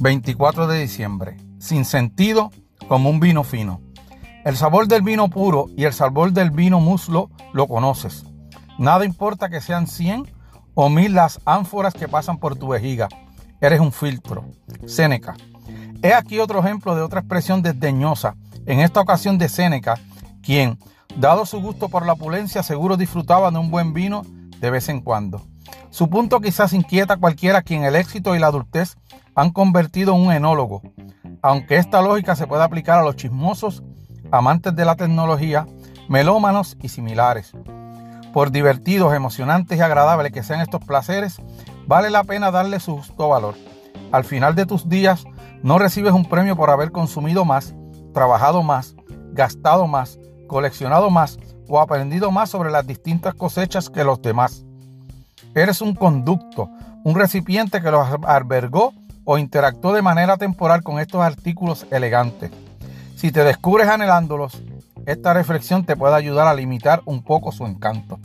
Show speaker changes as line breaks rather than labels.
24 de diciembre. Sin sentido como un vino fino. El sabor del vino puro y el sabor del vino muslo lo conoces. Nada importa que sean 100 o 1000 las ánforas que pasan por tu vejiga. Eres un filtro. Séneca. He aquí otro ejemplo de otra expresión desdeñosa, en esta ocasión de Séneca, quien, dado su gusto por la opulencia, seguro disfrutaba de un buen vino de vez en cuando. Su punto quizás inquieta a cualquiera quien el éxito y la adultez han convertido en un enólogo, aunque esta lógica se puede aplicar a los chismosos, amantes de la tecnología, melómanos y similares. Por divertidos, emocionantes y agradables que sean estos placeres, vale la pena darle su justo valor. Al final de tus días, no recibes un premio por haber consumido más, trabajado más, gastado más, coleccionado más o aprendido más sobre las distintas cosechas que los demás. Eres un conducto, un recipiente que los albergó o interactuó de manera temporal con estos artículos elegantes. Si te descubres anhelándolos, esta reflexión te puede ayudar a limitar un poco su encanto.